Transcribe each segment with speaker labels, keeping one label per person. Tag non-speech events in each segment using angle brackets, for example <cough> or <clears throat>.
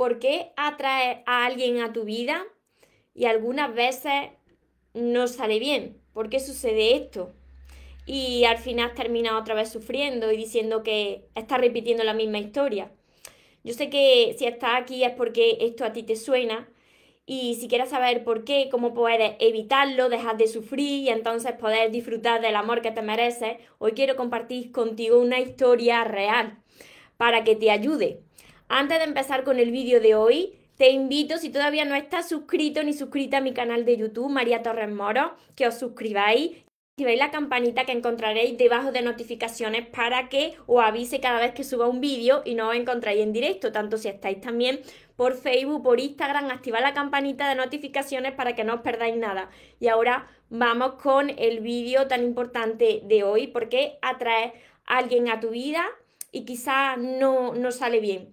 Speaker 1: por qué atraes a alguien a tu vida y algunas veces no sale bien. ¿Por qué sucede esto? Y al final terminas otra vez sufriendo y diciendo que estás repitiendo la misma historia. Yo sé que si estás aquí es porque esto a ti te suena y si quieres saber por qué, cómo puedes evitarlo, dejar de sufrir y entonces poder disfrutar del amor que te mereces, hoy quiero compartir contigo una historia real para que te ayude. Antes de empezar con el vídeo de hoy, te invito, si todavía no estás suscrito ni suscrita a mi canal de YouTube, María Torres Moro, que os suscribáis activéis la campanita que encontraréis debajo de notificaciones para que os avise cada vez que suba un vídeo y no os encontráis en directo, tanto si estáis también por Facebook, por Instagram, activad la campanita de notificaciones para que no os perdáis nada. Y ahora vamos con el vídeo tan importante de hoy, porque atrae a alguien a tu vida y quizás no, no sale bien.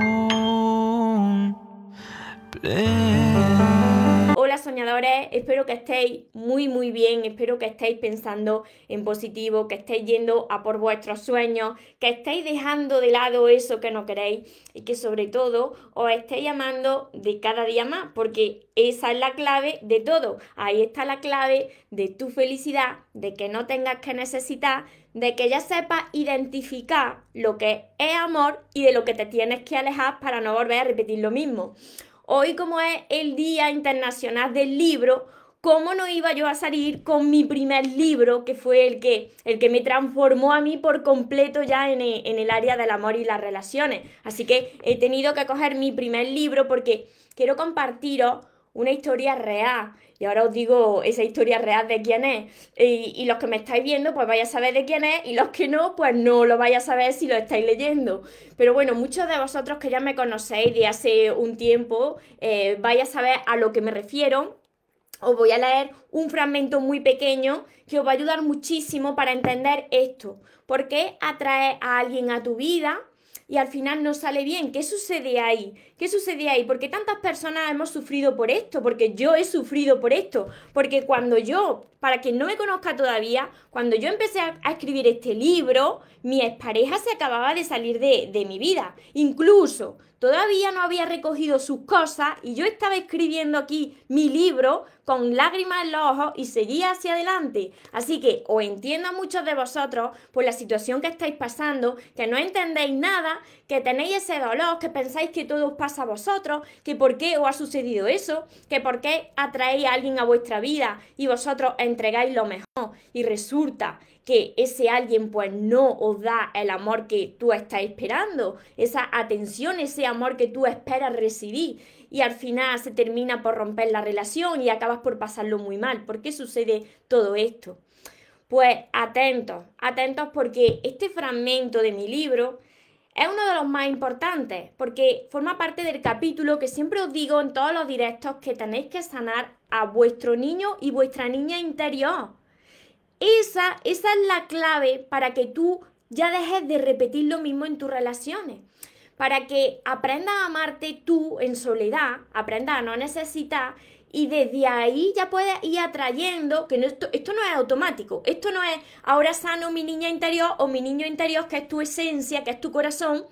Speaker 1: espero que estéis muy muy bien, espero que estéis pensando en positivo, que estéis yendo a por vuestros sueños, que estéis dejando de lado eso que no queréis y que sobre todo os estéis amando de cada día más, porque esa es la clave de todo. Ahí está la clave de tu felicidad, de que no tengas que necesitar, de que ya sepas identificar lo que es amor y de lo que te tienes que alejar para no volver a repetir lo mismo. Hoy como es el Día Internacional del Libro, ¿cómo no iba yo a salir con mi primer libro, que fue el que, el que me transformó a mí por completo ya en en el área del amor y las relaciones? Así que he tenido que coger mi primer libro porque quiero compartiros una historia real. Y ahora os digo esa historia real de quién es. Y, los que me estáis viendo, pues vais a saber de quién es. Y los que no, pues no lo vais a saber si lo estáis leyendo. Pero bueno, muchos de vosotros que ya me conocéis de hace un tiempo, eh, vais a saber a lo que me refiero. Os voy a leer un fragmento muy pequeño que os va a ayudar muchísimo para entender esto. ¿Por qué atrae a alguien a tu vida? y al final no sale bien. ¿Qué sucede ahí? ¿Qué sucede ahí? Porque tantas personas hemos sufrido por esto, porque yo he sufrido por esto, porque cuando yo, para quien no me conozca todavía, cuando yo empecé a, escribir este libro, mi expareja se acababa de salir de, de mi vida. Incluso todavía no había recogido sus cosas y yo estaba escribiendo aquí mi libro con lágrimas en los ojos y seguía hacia adelante. Así que os entiendo a muchos de vosotros por la situación que estáis pasando, que no entendéis nada, que tenéis ese dolor, que pensáis que todo os pasa a vosotros, que por qué os ha sucedido eso, que por qué atraéis a alguien a vuestra vida y vosotros entregáis lo mejor y resulta que ese alguien pues no os da el amor que tú estás esperando, esa atención, ese amor que tú esperas recibir y al final se termina por romper la relación y acabas por pasarlo muy mal. ¿Por qué sucede todo esto? Pues atentos, atentos porque este fragmento de mi libro es uno de los más importantes porque forma parte del capítulo que siempre os digo en todos los directos que tenéis que sanar a vuestro niño y vuestra niña interior. Esa, esa es la clave para que tú ya dejes de repetir lo mismo en tus relaciones. Para que aprendas a amarte tú en soledad, aprendas a no necesitar y desde ahí ya puedes ir atrayendo, que esto, esto no es automático, esto no es ahora sano mi niña interior o mi niño interior, que es tu esencia, que es tu corazón,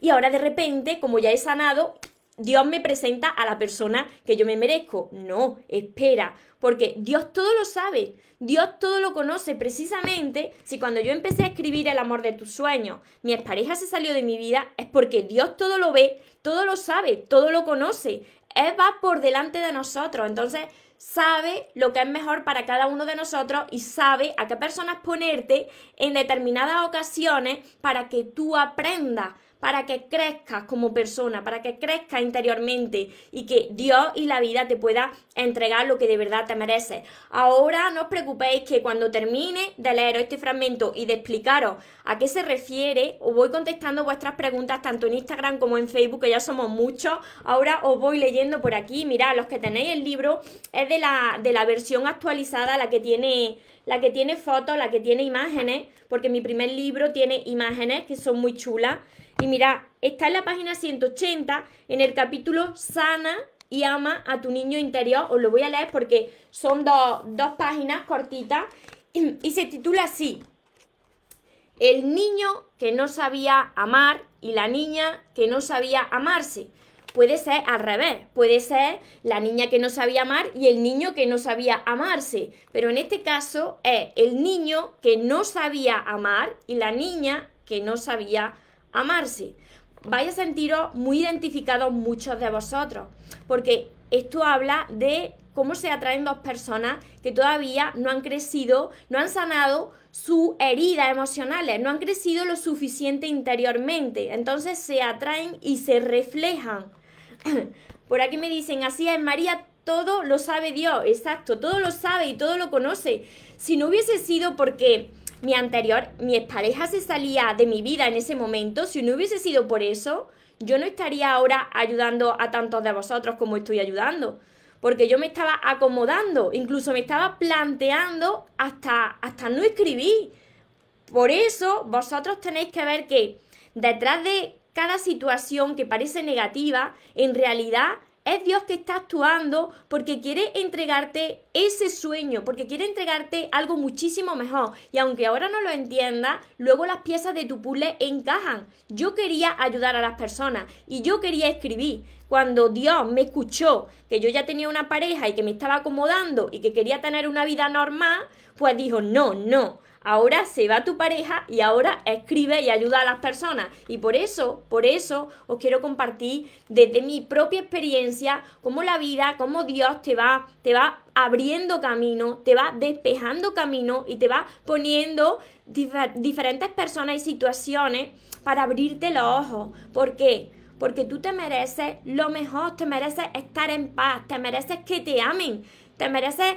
Speaker 1: y ahora de repente, como ya he sanado, Dios me presenta a la persona que yo me merezco. No, espera, porque Dios todo lo sabe, Dios todo lo conoce. Precisamente, si cuando yo empecé a escribir el amor de tus sueños, mi expareja se salió de mi vida, es porque Dios todo lo ve, todo lo sabe, todo lo conoce. Él va por delante de nosotros. Entonces, sabe lo que es mejor para cada uno de nosotros y sabe a qué personas ponerte en determinadas ocasiones para que tú aprendas para que crezcas como persona, para que crezcas interiormente y que Dios y la vida te pueda entregar lo que de verdad te mereces. Ahora no os preocupéis que cuando termine de leer este fragmento y de explicaros a qué se refiere, os voy contestando vuestras preguntas tanto en Instagram como en Facebook, que ya somos muchos. Ahora os voy leyendo por aquí. Mirad, los que tenéis el libro es de la, de la versión actualizada, la que tiene la que tiene fotos, la que tiene imágenes, porque mi primer libro tiene imágenes que son muy chulas. Y mira, está en la página 180, en el capítulo Sana y ama a tu niño interior. Os lo voy a leer porque son dos, páginas cortitas y, se titula así. El niño que no sabía amar y la niña que no sabía amarse. Puede ser al revés, puede ser la niña que no sabía amar y el niño que no sabía amarse, pero en este caso es el niño que no sabía amar y la niña que no sabía amarse. Vais a sentiros muy identificados muchos de vosotros, porque esto habla de cómo se atraen dos personas que todavía no han crecido, no han sanado sus heridas emocionales, no han crecido lo suficiente interiormente. Entonces se atraen y se reflejan. <clears throat> Por aquí me dicen, así es, María, todo lo sabe Dios, exacto, todo lo sabe y todo lo conoce. Si no hubiese sido porque mi anterior, mi expareja se salía de mi vida en ese momento, si no hubiese sido por eso, yo no estaría ahora ayudando a tantos de vosotros como estoy ayudando. Porque yo me estaba acomodando, incluso me estaba planteando hasta, hasta no escribir. Por eso vosotros tenéis que ver que detrás de cada situación que parece negativa, en realidad es Dios que está actuando porque quiere entregarte ese sueño, porque quiere entregarte algo muchísimo mejor. Y aunque ahora no lo entiendas, luego las piezas de tu puzzle encajan. Yo quería ayudar a las personas y yo quería escribir. Cuando Dios me escuchó que yo ya tenía una pareja y que me estaba acomodando y que quería tener una vida normal, pues dijo, no, no, ahora se va tu pareja y ahora escribe y ayuda a las personas. Y por eso, por eso os quiero compartir desde mi propia experiencia cómo la vida, cómo Dios te va, te va abriendo camino, te va despejando camino y te va poniendo diferentes personas y situaciones para abrirte los ojos. ¿Por qué? Porque tú te mereces lo mejor, te mereces estar en paz, te mereces que te amen, te mereces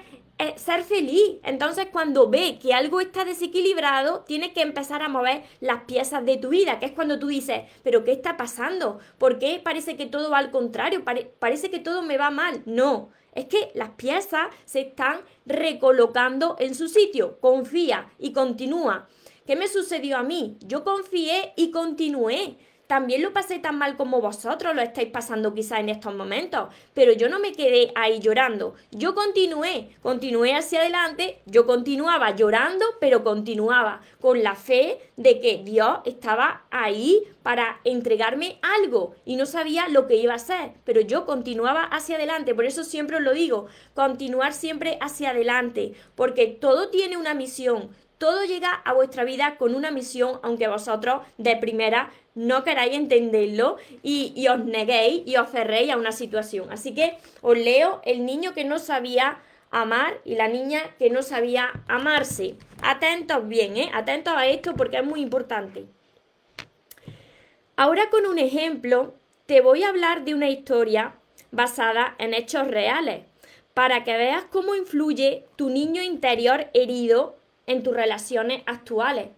Speaker 1: ser feliz. Entonces, cuando ve que algo está desequilibrado, tiene que empezar a mover las piezas de tu vida, que es cuando tú dices, pero ¿qué está pasando? ¿Por qué parece que todo va al contrario? parece que todo me va mal. No, es que las piezas se están recolocando en su sitio. Confía y continúa. ¿Qué me sucedió a mí? Yo confié y continué también lo pasé tan mal como vosotros lo estáis pasando quizá en estos momentos, pero yo no me quedé ahí llorando, yo continué, continué hacia adelante, yo continuaba llorando, pero continuaba con la fe de que Dios estaba ahí para entregarme algo y no sabía lo que iba a hacer, pero yo continuaba hacia adelante, por eso siempre os lo digo, continuar siempre hacia adelante, porque todo tiene una misión, todo llega a vuestra vida con una misión, aunque vosotros de primera no queráis entenderlo y, os neguéis y os cerréis a una situación. Así que os leo el niño que no sabía amar y la niña que no sabía amarse. Atentos bien, ¿eh? Atentos a esto porque es muy importante. Ahora con un ejemplo te voy a hablar de una historia basada en hechos reales para que veas cómo influye tu niño interior herido en tus relaciones actuales.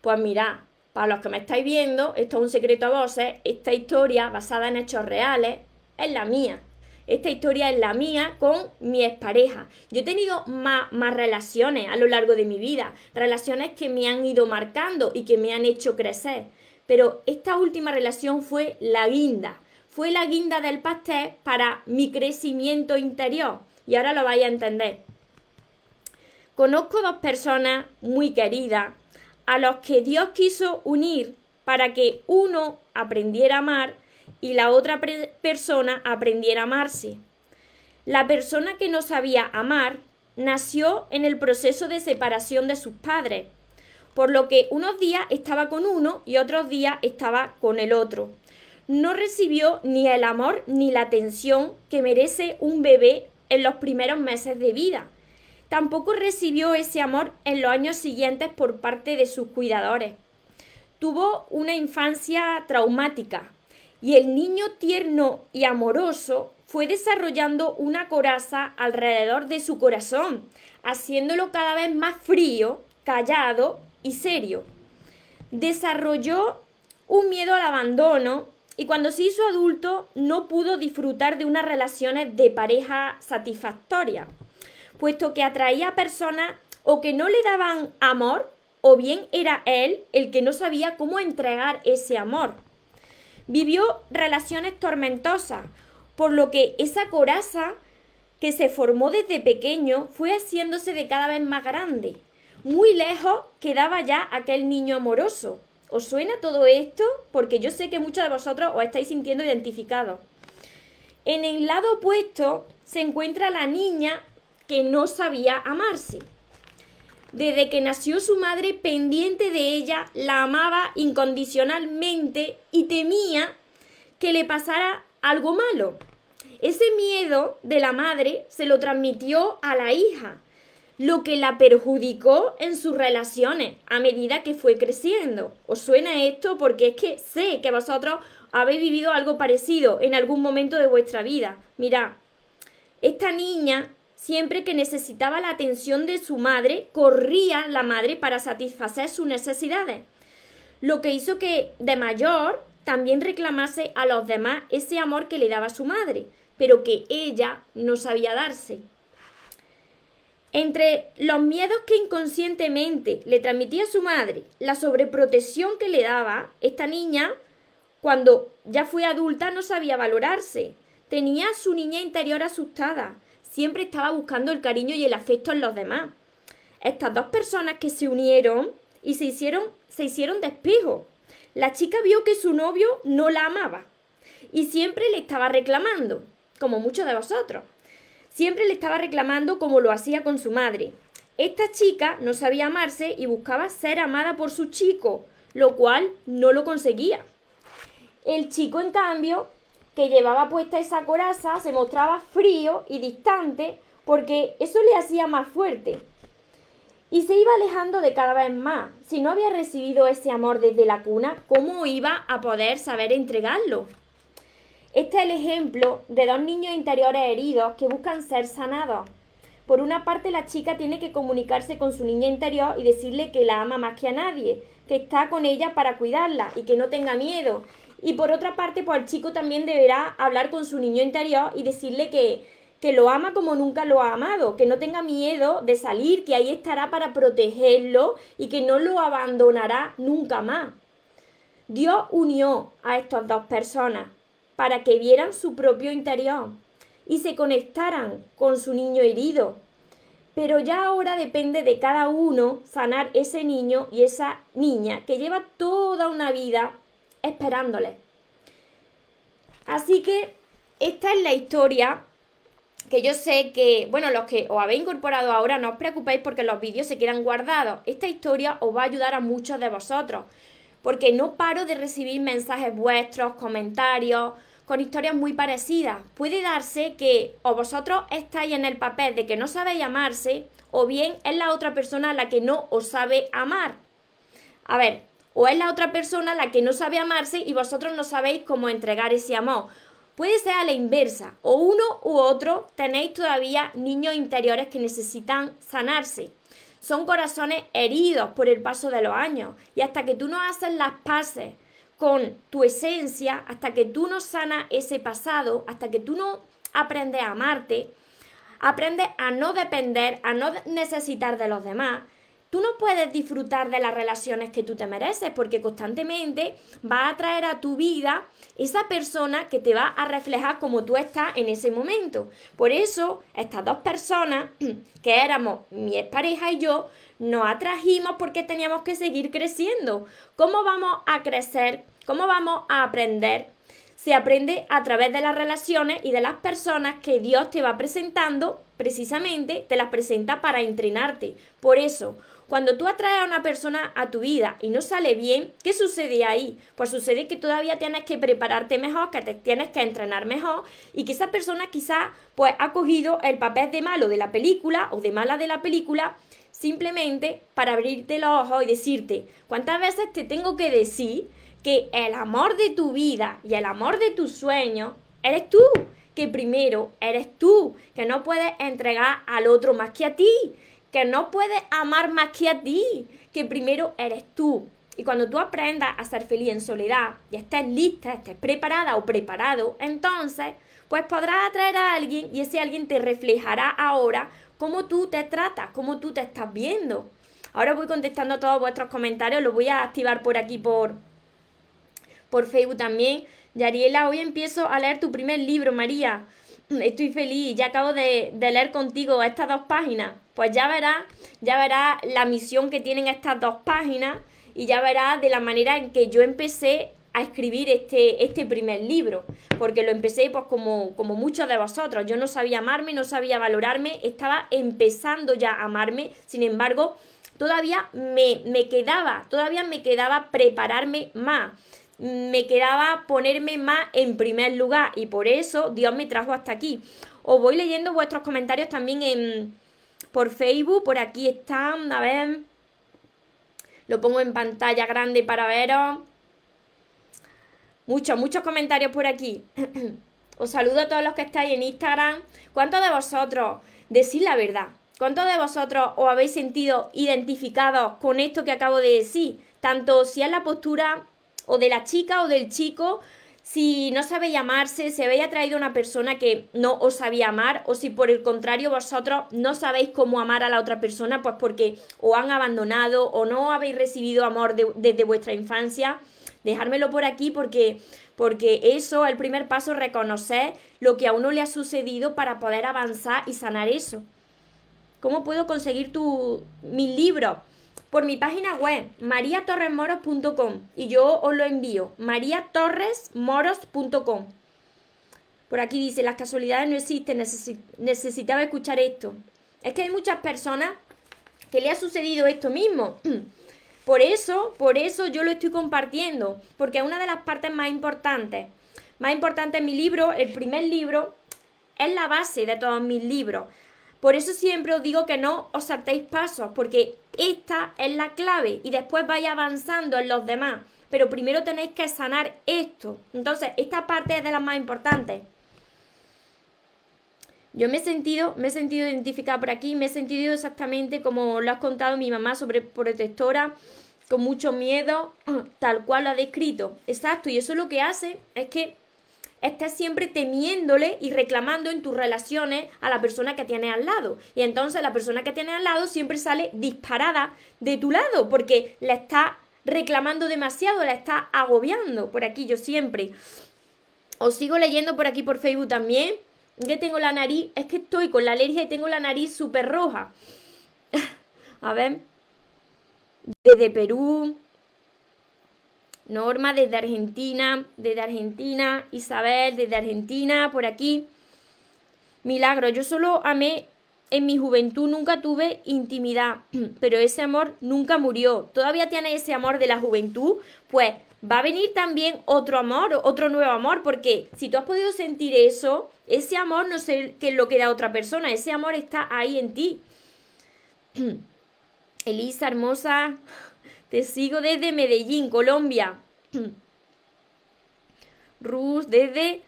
Speaker 1: Pues mira, para los que me estáis viendo, esto es un secreto a voces, esta historia basada en hechos reales es la mía. Esta historia es la mía con mi expareja. Yo he tenido más, más, relaciones a lo largo de mi vida, relaciones que me han ido marcando y que me han hecho crecer. Pero esta última relación fue la guinda, fue la guinda del pastel para mi crecimiento interior. Y ahora lo vais a entender. Conozco dos personas muy queridas a los que Dios quiso unir para que uno aprendiera a amar y la otra persona aprendiera a amarse. La persona que no sabía amar nació en el proceso de separación de sus padres, por lo que unos días estaba con uno y otros días estaba con el otro. No recibió ni el amor ni la atención que merece un bebé en los primeros meses de vida tampoco recibió ese amor en los años siguientes por parte de sus cuidadores. tuvo una infancia traumática y el niño tierno y amoroso fue desarrollando una coraza alrededor de su corazón, haciéndolo cada vez más frío, callado y serio. Desarrolló un miedo al abandono y cuando se hizo adulto no pudo disfrutar de unas relaciones de pareja satisfactorias, puesto que atraía a personas o que no le daban amor o bien era él el que no sabía cómo entregar ese amor. Vivió relaciones tormentosas, por lo que esa coraza que se formó desde pequeño fue haciéndose de cada vez más grande. Muy lejos quedaba ya aquel niño amoroso. ¿Os suena todo esto? Porque yo sé que muchos de vosotros os estáis sintiendo identificados. En el lado opuesto se encuentra la niña que no sabía amarse. Desde que nació su madre pendiente de ella, la amaba incondicionalmente y temía que le pasara algo malo. Ese miedo de la madre se lo transmitió a la hija, lo que la perjudicó en sus relaciones a medida que fue creciendo. ¿Os suena esto? Porque es que sé que vosotros habéis vivido algo parecido en algún momento de vuestra vida. Mirad, esta niña Siempre que necesitaba la atención de su madre, corría la madre para satisfacer sus necesidades, lo que hizo que de mayor también reclamase a los demás ese amor que le daba su madre, pero que ella no sabía darse. Entre los miedos que inconscientemente le transmitía su madre, la sobreprotección que le daba, esta niña, cuando ya fue adulta, no sabía valorarse. Tenía su niña interior asustada siempre estaba buscando el cariño y el afecto en los demás. Estas dos personas que se unieron y se hicieron, se hicieron. La chica vio que su novio no la amaba y siempre le estaba reclamando, como muchos de vosotros. Siempre le estaba reclamando como lo hacía con su madre. Esta chica no sabía amarse y buscaba ser amada por su chico, lo cual no lo conseguía. El chico, en cambio, que llevaba puesta esa coraza se mostraba frío y distante porque eso le hacía más fuerte. Y se iba alejando de cada vez más. Si no había recibido ese amor desde la cuna, ¿cómo iba a poder saber entregarlo? Este es el ejemplo de dos niños interiores heridos que buscan ser sanados. Por una parte, la chica tiene que comunicarse con su niña interior y decirle que la ama más que a nadie, que está con ella para cuidarla y que no tenga miedo y por otra parte, pues el chico también deberá hablar con su niño interior y decirle que, que lo ama como nunca lo ha amado, que no tenga miedo de salir, que ahí estará para protegerlo y que no lo abandonará nunca más. Dios unió a estas dos personas para que vieran su propio interior y se conectaran con su niño herido. Pero ya ahora depende de cada uno sanar ese niño y esa niña que lleva toda una vida esperándole. Así que esta es la historia que yo sé que, bueno, los que os habéis incorporado ahora, no os preocupéis porque los vídeos se quedan guardados. Esta historia os va a ayudar a muchos de vosotros, porque no paro de recibir mensajes vuestros, comentarios, con historias muy parecidas. Puede darse que o vosotros estáis en el papel de que no sabéis amarse, o bien es la otra persona la que no os sabe amar. A ver, o es la otra persona la que no sabe amarse y vosotros no sabéis cómo entregar ese amor. Puede ser a la inversa, o uno u otro tenéis todavía niños interiores que necesitan sanarse. Son corazones heridos por el paso de los años y hasta que tú no haces las paces con tu esencia, hasta que tú no sanas ese pasado, hasta que tú no aprendes a amarte, aprendes a no depender, a no necesitar de los demás, tú no puedes disfrutar de las relaciones que tú te mereces porque constantemente va a traer a tu vida esa persona que te va a reflejar como tú estás en ese momento. Por eso, estas dos personas, <clears throat> que éramos mi pareja y yo, nos atrajimos porque teníamos que seguir creciendo. ¿Cómo vamos a crecer? ¿Cómo vamos a aprender? Se aprende a través de las relaciones y de las personas que Dios te va presentando, precisamente te las presenta para entrenarte. Por eso, cuando tú atraes a una persona a tu vida y no sale bien, ¿qué sucede ahí? Pues sucede que todavía tienes que prepararte mejor, que te tienes que entrenar mejor y que esa persona quizá pues ha cogido el papel de malo de la película o de mala de la película simplemente para abrirte los ojos y decirte, ¿cuántas veces te tengo que decir que el amor de tu vida y el amor de tus sueños eres tú? Que primero eres tú, que no puedes entregar al otro más que a ti, que no puedes amar más que a ti, que primero eres tú. Y cuando tú aprendas a ser feliz en soledad y estés lista, estés preparada o preparado, entonces pues podrás atraer a alguien y ese alguien te reflejará ahora cómo tú te tratas, cómo tú te estás viendo. Ahora voy contestando todos vuestros comentarios, los voy a activar por aquí por, por Facebook también. Yariela, hoy empiezo a leer tu primer libro, María. Estoy feliz, ya acabo de, leer contigo estas dos páginas. Pues ya verás, ya verás la misión que tienen estas dos páginas y ya verás de la manera en que yo empecé a escribir este, este primer libro, porque lo empecé pues como, como muchos de vosotros. Yo no sabía amarme, no sabía valorarme, estaba empezando ya a amarme, sin embargo, todavía me, me quedaba, todavía me quedaba prepararme más me quedaba ponerme más en primer lugar y por eso Dios me trajo hasta aquí. Os voy leyendo vuestros comentarios también en, por Facebook, por aquí están, a ver, lo pongo en pantalla grande para veros. Muchos, muchos comentarios por aquí. <clears throat> Os saludo a todos los que estáis en Instagram. ¿Cuántos de vosotros, decís la verdad, cuántos de vosotros os habéis sentido identificados con esto que acabo de decir? Tanto si es la postura o de la chica o del chico, si no sabéis amarse, si habéis atraído a una persona que no os sabía amar, o si por el contrario vosotros no sabéis cómo amar a la otra persona, pues porque os han abandonado o no habéis recibido amor desde vuestra infancia dejármelo por aquí porque, porque eso, el primer paso, reconocer lo que a uno le ha sucedido para poder avanzar y sanar eso. ¿Cómo puedo conseguir tu, mi libro? Por mi página web, mariatorresmoros.com y yo os lo envío, mariatorresmoros.com. Por aquí dice, las casualidades no existen, necesitaba escuchar esto. Es que hay muchas personas que le ha sucedido esto mismo. <clears throat> Por eso, por eso yo lo estoy compartiendo, porque es una de las partes más importantes. Más importante en mi libro, el primer libro, es la base de todos mis libros. Por eso siempre os digo que no os saltéis pasos, porque esta es la clave y después vais avanzando en los demás. Pero primero tenéis que sanar esto. Entonces, esta parte es de las más importantes. Yo me he sentido, me he sentido identificada por aquí, me he sentido exactamente como lo has contado mi mamá sobre protectora, con mucho miedo, <clears throat> tal cual lo ha descrito. Exacto, y eso lo que hace es que estés siempre temiéndole y reclamando en tus relaciones a la persona que tienes al lado. Y entonces la persona que tienes al lado siempre sale disparada de tu lado porque la está reclamando demasiado, la está agobiando. Por aquí yo siempre. Os sigo leyendo por aquí por Facebook también que tengo la nariz, es que estoy con la alergia y tengo la nariz súper roja. <laughs> A ver, desde Perú, Norma desde Argentina, desde Argentina, Isabel desde Argentina, por aquí. Milagro, yo solo amé en mi juventud, nunca tuve intimidad, <clears throat> pero ese amor nunca murió. ¿Todavía tiene ese amor de la juventud? Pues va a venir también otro amor, otro nuevo amor, porque si tú has podido sentir eso, ese amor no sé qué es lo que da otra persona, ese amor está ahí en ti. <clears throat> Elisa, hermosa, te sigo desde Medellín, Colombia. <clears throat> Rus, desde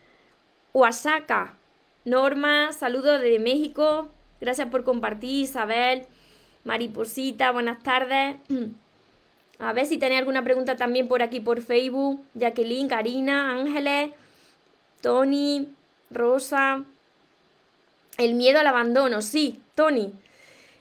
Speaker 1: Oaxaca. Norma, saludos desde México. Gracias por compartir, Isabel. Mariposita, buenas tardes. <clears throat> A ver si tenéis alguna pregunta también por aquí por Facebook. Jacqueline, Karina, Ángeles, Tony, Rosa. El miedo al abandono, sí, Tony.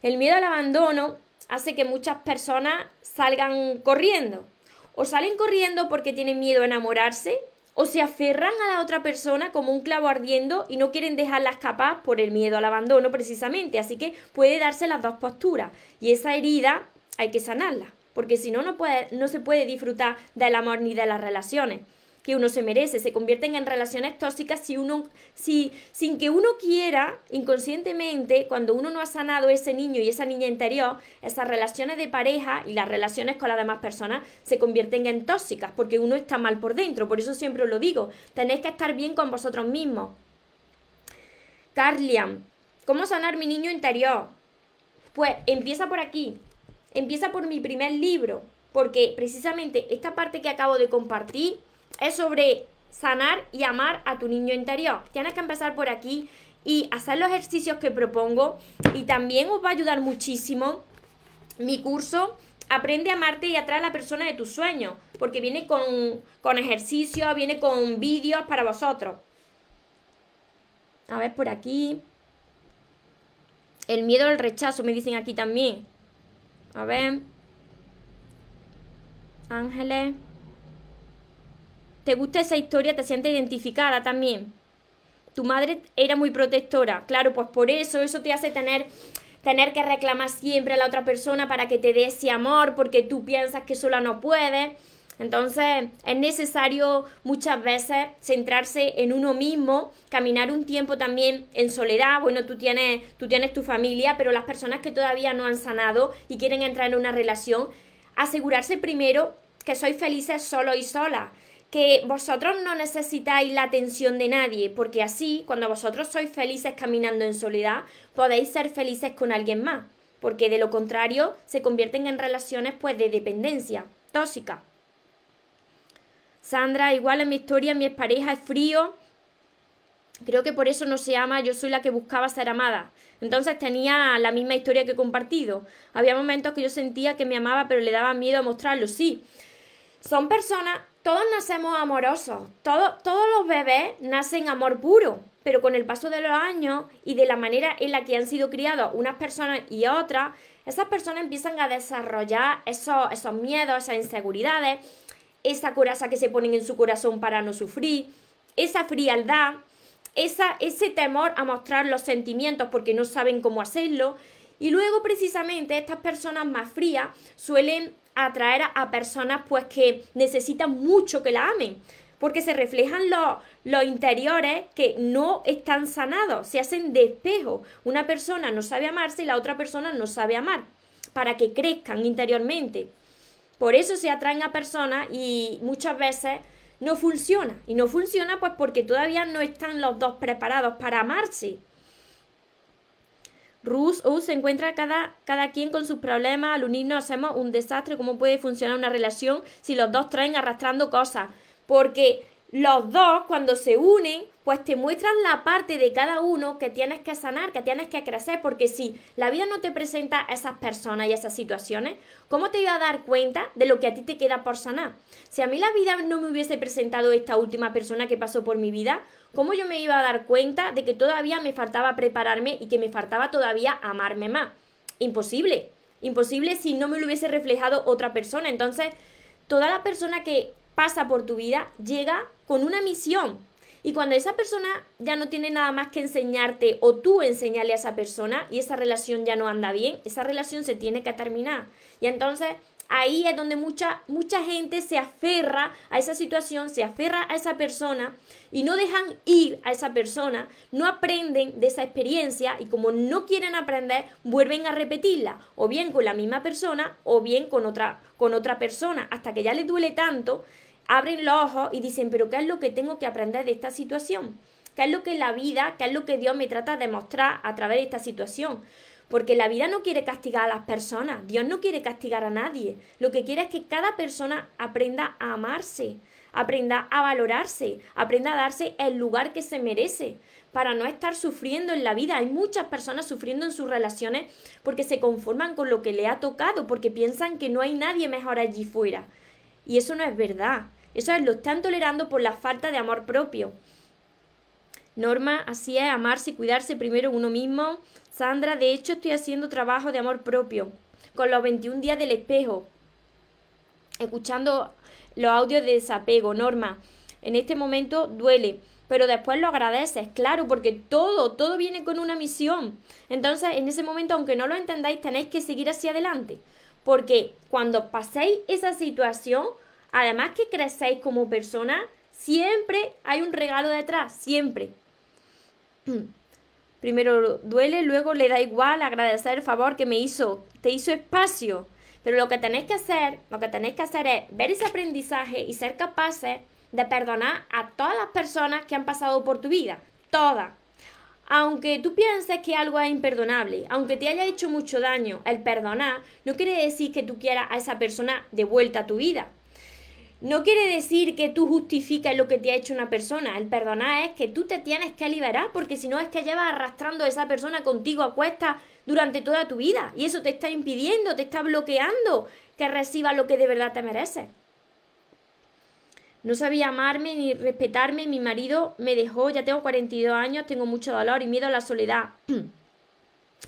Speaker 1: El miedo al abandono hace que muchas personas salgan corriendo. O salen corriendo porque tienen miedo a enamorarse, o se aferran a la otra persona como un clavo ardiendo y no quieren dejarla escapar por el miedo al abandono precisamente. Así que puede darse las dos posturas. Y esa herida hay que sanarla porque si no, no, puede, no se puede disfrutar del amor ni de las relaciones que uno se merece, se convierten en relaciones tóxicas si uno, si, sin que uno quiera, inconscientemente, cuando uno no ha sanado ese niño y esa niña interior, esas relaciones de pareja y las relaciones con las demás personas se convierten en tóxicas, porque uno está mal por dentro, por eso siempre os lo digo, tenéis que estar bien con vosotros mismos. Carlian, ¿cómo sanar mi niño interior? Pues empieza por aquí, empieza por mi primer libro, porque precisamente esta parte que acabo de compartir es sobre sanar y amar a tu niño interior. Tienes que empezar por aquí y hacer los ejercicios que propongo y también os va a ayudar muchísimo mi curso Aprende a amarte y atrae a la persona de tus sueños, porque viene con, con ejercicios, viene con vídeos para vosotros. A ver, por aquí. El miedo al rechazo, me dicen aquí también. A ver. Ángeles. ¿Te gusta esa historia? ¿Te sientes identificada también? Tu madre era muy protectora. Claro, pues por eso, eso te hace tener tener que reclamar siempre a la otra persona para que te dé ese amor porque tú piensas que sola no puedes. Entonces es necesario muchas veces centrarse en uno mismo, caminar un tiempo también en soledad. Bueno, tú tienes, tú tienes tu familia, pero las personas que todavía no han sanado y quieren entrar en una relación, asegurarse primero que sois felices solo y sola que vosotros no necesitáis la atención de nadie, porque así, cuando vosotros sois felices caminando en soledad, podéis ser felices con alguien más, porque de lo contrario se convierten en relaciones pues de dependencia, tóxica. Sandra, igual en mi historia mi pareja es frío, creo que por eso no se ama, yo soy la que buscaba ser amada. Entonces tenía la misma historia que he compartido. Había momentos que yo sentía que me amaba, pero le daba miedo a mostrarlo, sí. Son personas todos nacemos amorosos, todos, todos los bebés nacen amor puro, pero con el paso de los años y de la manera en la que han sido criados unas personas y otras, esas personas empiezan a desarrollar esos, esos miedos, esas inseguridades, esa coraza que se ponen en su corazón para no sufrir, esa frialdad, esa, ese temor a mostrar los sentimientos porque no saben cómo hacerlo. Y luego precisamente estas personas más frías suelen atraer a, personas pues que necesitan mucho que la amen, porque se reflejan los, los interiores que no están sanados, se hacen de. Una persona no sabe amarse y la otra persona no sabe amar, para que crezcan interiormente. Por eso se atraen a personas y muchas veces no funciona. Y no funciona pues porque todavía no están los dos preparados para amarse. Rus, uh, se encuentra cada, cada quien con sus problemas, al unirnos hacemos un desastre, ¿cómo puede funcionar una relación si los dos traen arrastrando cosas? Porque los dos cuando se unen, pues te muestran la parte de cada uno que tienes que sanar, que tienes que crecer, porque si la vida no te presenta a esas personas y esas situaciones, ¿cómo te iba a dar cuenta de lo que a ti te queda por sanar? Si a mí la vida no me hubiese presentado esta última persona que pasó por mi vida, ¿cómo yo me iba a dar cuenta de que todavía me faltaba prepararme y que me faltaba todavía amarme más? Imposible. Imposible si no me lo hubiese reflejado otra persona. Entonces, toda la persona que pasa por tu vida llega con una misión. Y cuando esa persona ya no tiene nada más que enseñarte o tú enseñarle a esa persona y esa relación ya no anda bien, esa relación se tiene que terminar. Y entonces ahí es donde mucha, mucha gente se aferra a esa situación, se aferra a esa persona y no dejan ir a esa persona, no aprenden de esa experiencia y como no quieren aprender, vuelven a repetirla, o bien con la misma persona o bien con otra, con otra persona, hasta que ya les duele tanto abren los ojos y dicen, pero ¿qué es lo que tengo que aprender de esta situación? ¿Qué es lo que la vida, qué es lo que Dios me trata de mostrar a través de esta situación? Porque la vida no quiere castigar a las personas, Dios no quiere castigar a nadie. Lo que quiere es que cada persona aprenda a amarse, aprenda a valorarse, aprenda a darse el lugar que se merece para no estar sufriendo en la vida. Hay muchas personas sufriendo en sus relaciones porque se conforman con lo que le ha tocado, porque piensan que no hay nadie mejor allí fuera. Y eso no es verdad. Eso es, lo están tolerando por la falta de amor propio. Norma, así es, amarse y cuidarse primero uno mismo. Sandra, de hecho estoy haciendo trabajo de amor propio con los 21 días del espejo, escuchando los audios de desapego. Norma, en este momento duele, pero después lo agradeces, claro, porque todo, todo viene con una misión. Entonces, en ese momento, aunque no lo entendáis, tenéis que seguir hacia adelante, porque cuando paséis esa situación, Además que crecéis como persona, siempre hay un regalo detrás, siempre. <clears throat> Primero duele, luego le da igual agradecer el favor que me hizo, te hizo espacio. Pero lo que tenéis que hacer, lo que tenéis que hacer es ver ese aprendizaje y ser capaces de perdonar a todas las personas que han pasado por tu vida, todas. Aunque tú pienses que algo es imperdonable, aunque te haya hecho mucho daño, el perdonar no quiere decir que tú quieras a esa persona de vuelta a tu vida. No quiere decir que tú justifiques lo que te ha hecho una persona. El perdonar es que tú te tienes que liberar porque si no es que llevas arrastrando a esa persona contigo a cuesta durante toda tu vida y eso te está impidiendo, te está bloqueando que recibas lo que de verdad te mereces. No sabía amarme ni respetarme, mi marido me dejó, ya tengo 42 años, tengo mucho dolor y miedo a la soledad. <clears throat>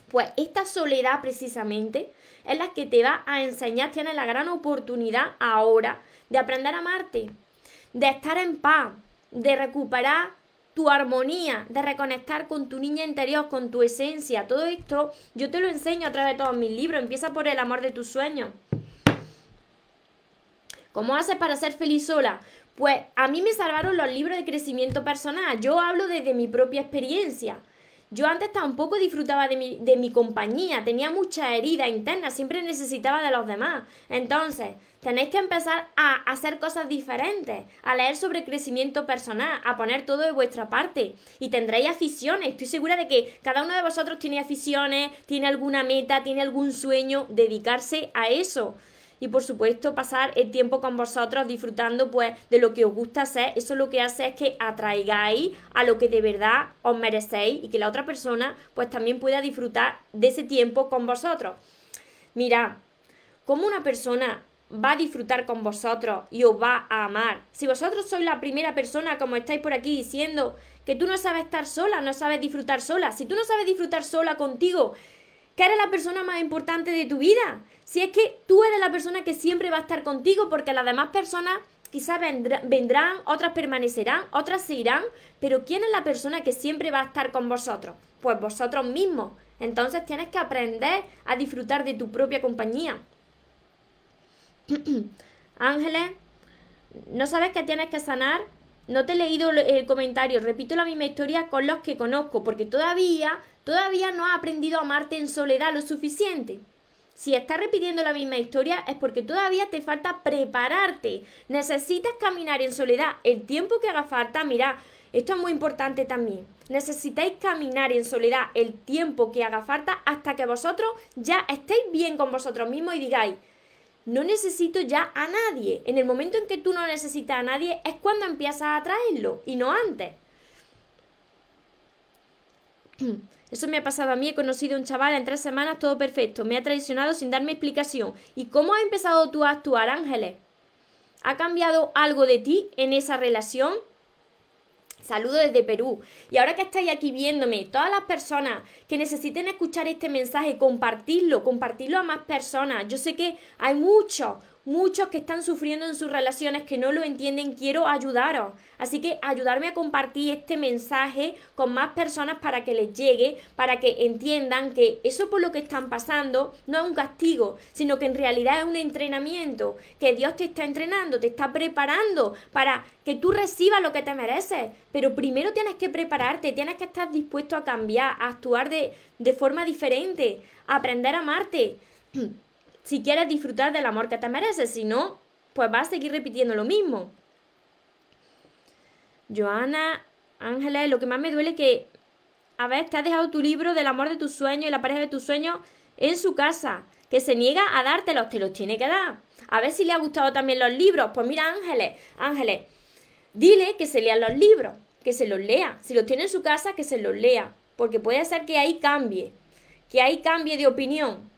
Speaker 1: Pues esta soledad precisamente es la que te va a enseñar, tienes la gran oportunidad ahora de aprender a amarte, de estar en paz, de recuperar tu armonía, de reconectar con tu niña interior, con tu esencia. Todo esto yo te lo enseño a través de todos mis libros. Empieza por el amor de tus sueños. ¿Cómo haces para ser feliz sola? Pues a mí me salvaron los libros de crecimiento personal. Yo hablo desde mi propia experiencia. Yo antes tampoco disfrutaba de mi, de mi compañía, tenía mucha herida interna, siempre necesitaba de los demás. Entonces, tenéis que empezar a hacer cosas diferentes, a leer sobre crecimiento personal, a poner todo de vuestra parte. Y tendréis aficiones. Estoy segura de que cada uno de vosotros tiene aficiones, tiene alguna meta, tiene algún sueño, dedicarse a eso y por supuesto pasar el tiempo con vosotros disfrutando pues de lo que os gusta hacer. Eso lo que hace es que atraigáis a lo que de verdad os merecéis y que la otra persona pues también pueda disfrutar de ese tiempo con vosotros. Mirad, ¿cómo una persona va a disfrutar con vosotros y os va a amar? Si vosotros sois la primera persona, como estáis por aquí diciendo, que tú no sabes estar sola, no sabes disfrutar sola, si tú no sabes disfrutar sola contigo, que eres la persona más importante de tu vida. Si es que tú eres la persona que siempre va a estar contigo, porque las demás personas quizás vendrán, otras permanecerán, otras se irán, pero ¿quién es la persona que siempre va a estar con vosotros? Pues vosotros mismos. Entonces tienes que aprender a disfrutar de tu propia compañía. <clears throat> Ángeles, ¿no sabes que tienes que sanar? No te he leído el comentario, repito la misma historia con los que conozco, porque todavía Todavía no has aprendido a amarte en soledad lo suficiente. Si estás repitiendo la misma historia es porque todavía te falta prepararte. Necesitas caminar en soledad el tiempo que haga falta. Mira, esto es muy importante también. Necesitáis caminar en soledad el tiempo que haga falta hasta que vosotros ya estéis bien con vosotros mismos y digáis, no necesito ya a nadie. En el momento en que tú no necesitas a nadie es cuando empiezas a atraerlo y no antes. <clears throat> Eso me ha pasado a mí, he conocido a un chaval en tres semanas, todo perfecto, me ha traicionado sin darme explicación. ¿Y cómo has empezado tú a actuar, Ángeles? ¿Ha cambiado algo de ti en esa relación? Saludo desde Perú. Y ahora que estáis aquí viéndome, todas las personas que necesiten escuchar este mensaje, compartirlo, compartirlo a más personas. Yo sé que hay muchos, muchos que están sufriendo en sus relaciones que no lo entienden, quiero ayudaros. Así que ayudarme a compartir este mensaje con más personas para que les llegue, para que entiendan que eso por lo que están pasando no es un castigo, sino que en realidad es un entrenamiento, que Dios te está entrenando, te está preparando para que tú recibas lo que te mereces. Pero primero tienes que prepararte, tienes que estar dispuesto a cambiar, a actuar de, de forma diferente, a aprender a amarte. <clears throat> si quieres disfrutar del amor que te mereces, si no, pues vas a seguir repitiendo lo mismo. Joana, Ángeles, lo que más me duele es que, a ver, te has dejado tu libro del amor de tus sueños y la pareja de tus sueños en su casa, que se niega a dártelos, te los tiene que dar. A ver si le ha gustado también los libros. Pues mira, Ángeles, Ángeles, dile que se lean los libros, que se los lea. Si los tiene en su casa, que se los lea. Porque puede ser que ahí cambie, que ahí cambie de opinión.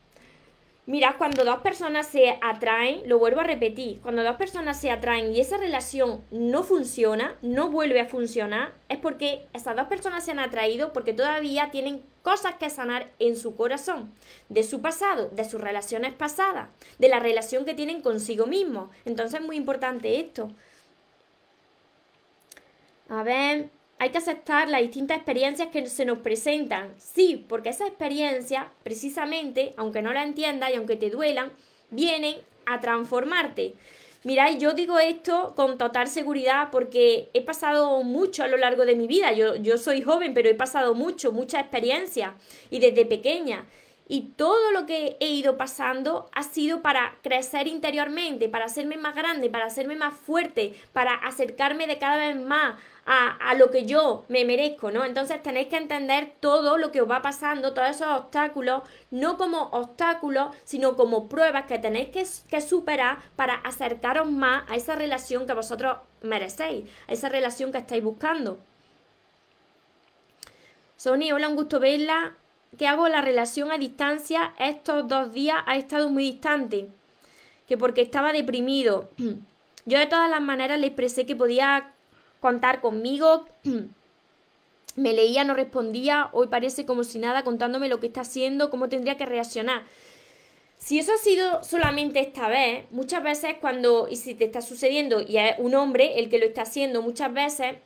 Speaker 1: Mira, cuando dos personas se atraen, lo vuelvo a repetir, cuando dos personas se atraen y esa relación no funciona, no vuelve a funcionar, es porque esas dos personas se han atraído porque todavía tienen cosas que sanar en su corazón, de su pasado, de sus relaciones pasadas, de la relación que tienen consigo mismo. Entonces es muy importante esto. A ver, hay que aceptar las distintas experiencias que se nos presentan. Sí, porque esas experiencias, precisamente, aunque no la entiendas y aunque te duelan, vienen a transformarte. Mirad, yo digo esto con total seguridad porque he pasado mucho a lo largo de mi vida. Yo, yo soy joven, pero he pasado mucho, mucha experiencia y desde pequeña. y todo lo que he ido pasando ha sido para crecer interiormente, para hacerme más grande, para hacerme más fuerte, para acercarme de cada vez más a, lo que yo me merezco, ¿no? Entonces tenéis que entender todo lo que os va pasando, todos esos obstáculos, no como obstáculos, sino como pruebas que tenéis que, que superar para acercaros más a esa relación que vosotros merecéis, a esa relación que estáis buscando. Sony, hola, un gusto verla. ¿Qué hago? La relación a distancia estos dos días ha estado muy distante, que porque estaba deprimido. <clears throat> Yo de todas las maneras le expresé que podía contar conmigo. <clears throat> Me leía, no respondía, hoy parece como si nada contándome lo que está haciendo, cómo tendría que reaccionar. Si eso ha sido solamente esta vez, muchas veces cuando, y si te está sucediendo y es un hombre el que lo está haciendo, muchas veces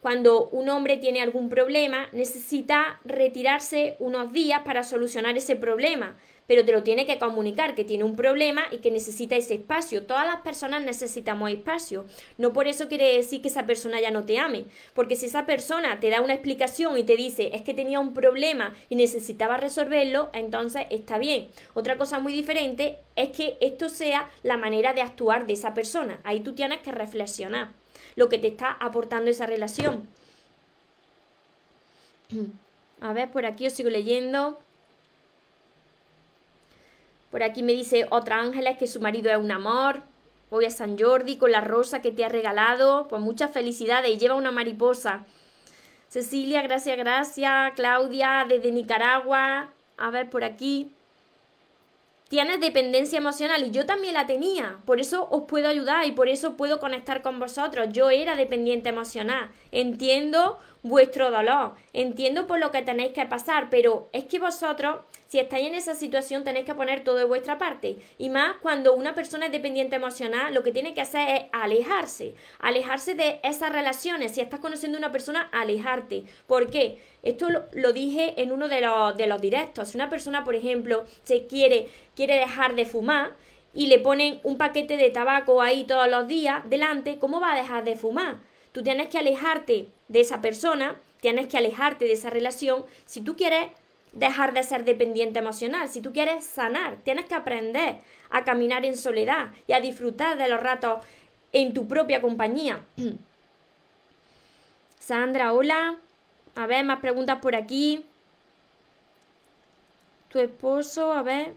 Speaker 1: cuando un hombre tiene algún problema, necesita retirarse unos días para solucionar ese problema, pero te lo tiene que comunicar que tiene un problema y que necesita ese espacio. Todas las personas necesitamos espacio. No por eso quiere decir que esa persona ya no te ame, porque si esa persona te da una explicación y te dice es que tenía un problema y necesitaba resolverlo, entonces está bien. Otra cosa muy diferente es que esto sea la manera de actuar de esa persona. Ahí tú tienes que reflexionar lo que te está aportando esa relación. <clears throat> A ver, por aquí os sigo leyendo. Por aquí me dice otra Ángeles que su marido es un amor. Voy a San Jordi con la rosa que te ha regalado. Pues muchas felicidades y lleva una mariposa. Cecilia, gracias, gracias. Claudia, desde Nicaragua. A ver, por aquí tienes dependencia emocional y yo también la tenía. Por eso os puedo ayudar y por eso puedo conectar con vosotros. Yo era dependiente emocional. Entiendo vuestro dolor, entiendo por lo que tenéis que pasar, pero es que vosotros si estáis en esa situación tenéis que poner todo de vuestra parte. Y más cuando una persona es dependiente emocional, lo que tiene que hacer es alejarse, alejarse de esas relaciones. Si estás conociendo a una persona, alejarte. ¿Por qué? Esto lo, dije en uno de los, de los directos. Si una persona, por ejemplo, se quiere, quiere dejar de fumar, y le ponen un paquete de tabaco ahí todos los días delante, ¿cómo va a dejar de fumar? Tú tienes que alejarte de esa persona, tienes que alejarte de esa relación si tú quieres dejar de ser dependiente emocional. Si tú quieres sanar, tienes que aprender a caminar en soledad y a disfrutar de los ratos en tu propia compañía. <clears throat> Sandra, hola. A ver, más preguntas por aquí. Tu esposo, a ver.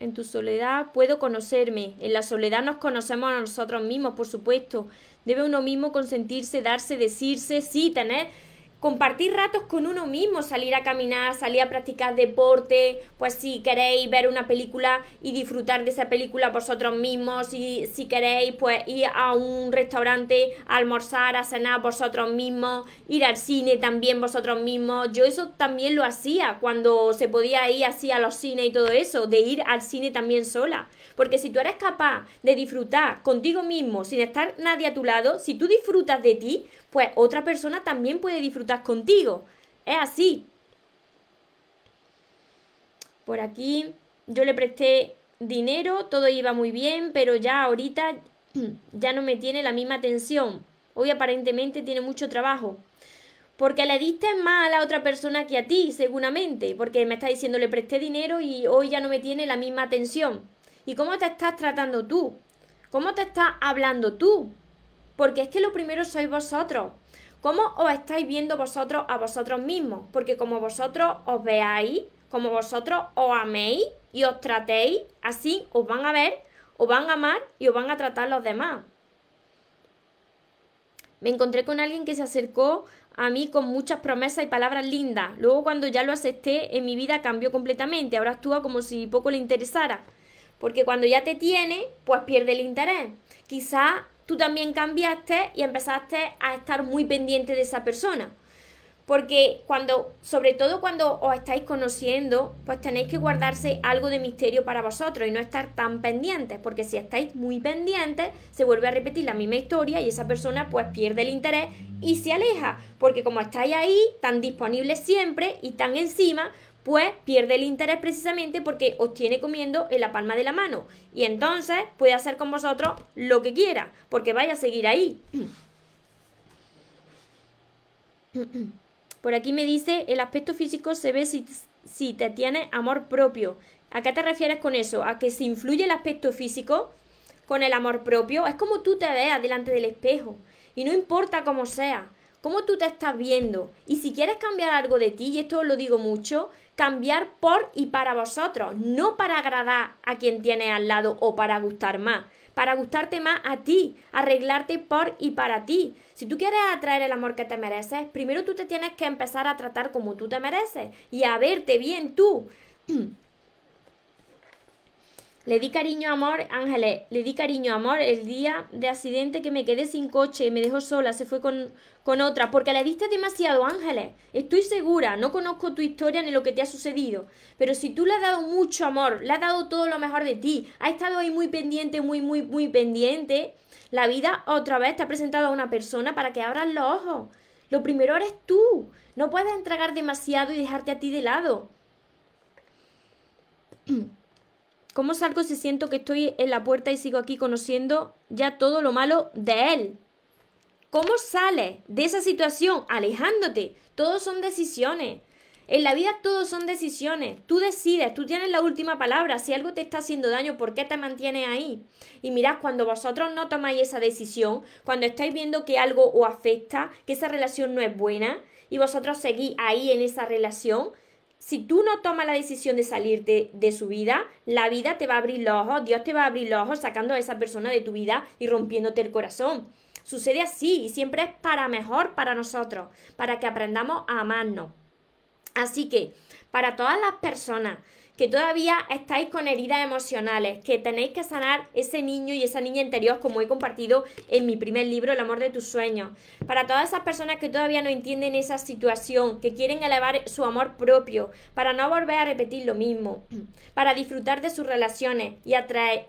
Speaker 1: En tu soledad puedo conocerme. En la soledad nos conocemos a nosotros mismos, por supuesto. Debe uno mismo consentirse, darse, decirse, sí, tener compartir ratos con uno mismo, salir a caminar, salir a practicar deporte, pues si queréis ver una película y disfrutar de esa película vosotros mismos, y si queréis pues ir a un restaurante a almorzar, a cenar vosotros mismos, ir al cine también vosotros mismos. Yo eso también lo hacía cuando se podía ir así a los cines y todo eso, de ir al cine también sola. Porque si tú eres capaz de disfrutar contigo mismo sin estar nadie a tu lado, si tú disfrutas de ti, pues otra persona también puede disfrutar contigo. Es así. Por aquí yo le presté dinero, todo iba muy bien, pero ya ahorita <clears throat> ya no me tiene la misma atención. Hoy aparentemente tiene mucho trabajo. Porque le diste más a la otra persona que a ti, seguramente. Porque me está diciendo, le presté dinero y hoy ya no me tiene la misma atención. ¿Y cómo te estás tratando tú? ¿Cómo te estás hablando tú? Porque es que lo primero sois vosotros. ¿Cómo os estáis viendo vosotros a vosotros mismos? Porque como vosotros os veáis, como vosotros os améis y os tratéis, así os van a ver, os van a amar y os van a tratar los demás. Me encontré con alguien que se acercó a mí con muchas promesas y palabras lindas. Luego cuando ya lo acepté, en mi vida cambió completamente. Ahora actúa como si poco le interesara. Porque cuando ya te tiene, pues pierde el interés. Quizá tú también cambiaste y empezaste a estar muy pendiente de esa persona. Porque cuando, sobre todo cuando os estáis conociendo, pues tenéis que guardarse algo de misterio para vosotros y no estar tan pendientes, porque si estáis muy pendientes, se vuelve a repetir la misma historia y esa persona pues pierde el interés y se aleja, porque como estáis ahí, tan disponibles siempre y tan encima, pues pierde el interés precisamente porque os tiene comiendo en la palma de la mano. Y entonces puede hacer con vosotros lo que quiera, porque vaya a seguir ahí. <clears throat> Por aquí me dice, el aspecto físico se ve si, si te tienes amor propio. ¿A qué te refieres con eso? ¿A que se influye el aspecto físico con el amor propio? Es como tú te veas delante del espejo. Y no importa cómo sea, cómo tú te estás viendo. Y si quieres cambiar algo de ti, y esto lo digo mucho, cambiar por y para vosotros, no para agradar a quien tiene al lado o para gustar más, para gustarte más a ti, arreglarte por y para ti. Si tú quieres atraer el amor que te mereces, primero tú te tienes que empezar a tratar como tú te mereces y a verte bien tú. <clears throat> Le di cariño, amor, Ángeles, le di cariño, amor, el día de accidente que me quedé sin coche, me dejó sola, se fue con, con otra, porque le diste demasiado, Ángeles. Estoy segura, no conozco tu historia ni lo que te ha sucedido, pero si tú le has dado mucho amor, le has dado todo lo mejor de ti, has estado ahí muy pendiente, muy, muy, muy pendiente, la vida otra vez te ha presentado a una persona para que abras los ojos. Lo primero eres tú. No puedes entregar demasiado y dejarte a ti de lado. <clears throat> ¿Cómo salgo si siento que estoy en la puerta y sigo aquí conociendo ya todo lo malo de él? ¿Cómo sales de esa situación? Alejándote. Todos son decisiones. En la vida todos son decisiones. Tú decides, tú tienes la última palabra. Si algo te está haciendo daño, ¿por qué te mantienes ahí? Y mirad, cuando vosotros no tomáis esa decisión, cuando estáis viendo que algo os afecta, que esa relación no es buena, y vosotros seguís ahí en esa relación, si tú no tomas la decisión de salir de, su vida, la vida te va a abrir los ojos, Dios te va a abrir los ojos sacando a esa persona de tu vida y rompiéndote el corazón. Sucede así y siempre es para mejor para nosotros, para que aprendamos a amarnos. Así que, para todas las personas que todavía estáis con heridas emocionales, que tenéis que sanar ese niño y esa niña interior, como he compartido en mi primer libro, El amor de tus sueños. Para todas esas personas que todavía no entienden esa situación, que quieren elevar su amor propio, para no volver a repetir lo mismo, <clears throat> para disfrutar de sus relaciones y,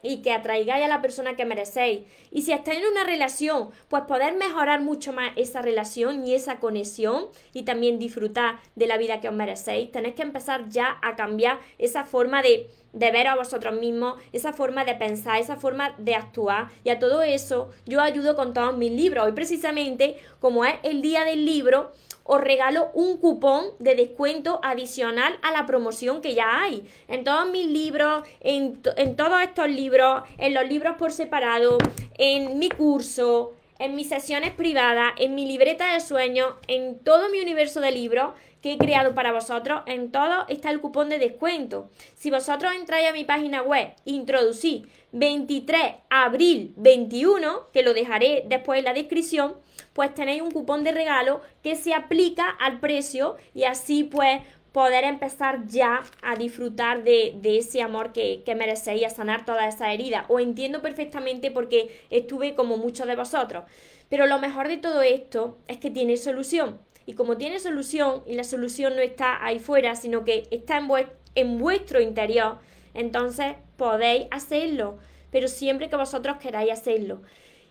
Speaker 1: y que atraigáis a la persona que merecéis. Y si estáis en una relación, pues poder mejorar mucho más esa relación y esa conexión y también disfrutar de la vida que os merecéis, tenéis que empezar ya a cambiar esa esa forma de, ver a vosotros mismos, esa forma de pensar, esa forma de actuar. Y a todo eso yo ayudo con todos mis libros. Hoy precisamente, como es el día del libro, os regalo un cupón de descuento adicional a la promoción que ya hay. En todos mis libros, en, en todos estos libros, en los libros por separado, en mi curso, en mis sesiones privadas, en mi libreta de sueños, en todo mi universo de libros que he creado para vosotros, en todo está el cupón de descuento. Si vosotros entráis a mi página web, introducís 23 abril 21, que lo dejaré después en la descripción, pues tenéis un cupón de regalo que se aplica al precio y así pues poder empezar ya a disfrutar de, ese amor que, que, merecéis a sanar toda esa herida. Os entiendo perfectamente porque estuve como muchos de vosotros. Pero lo mejor de todo esto es que tiene solución. Y como tiene solución, y la solución no está ahí fuera, sino que está en, en vuestro interior, entonces podéis hacerlo, pero siempre que vosotros queráis hacerlo.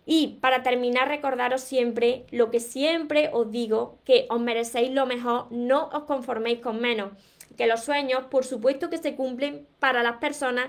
Speaker 1: Y para terminar, recordaros siempre lo que siempre os digo, que os merecéis lo mejor, no os conforméis con menos que los sueños, por supuesto que se cumplen para las personas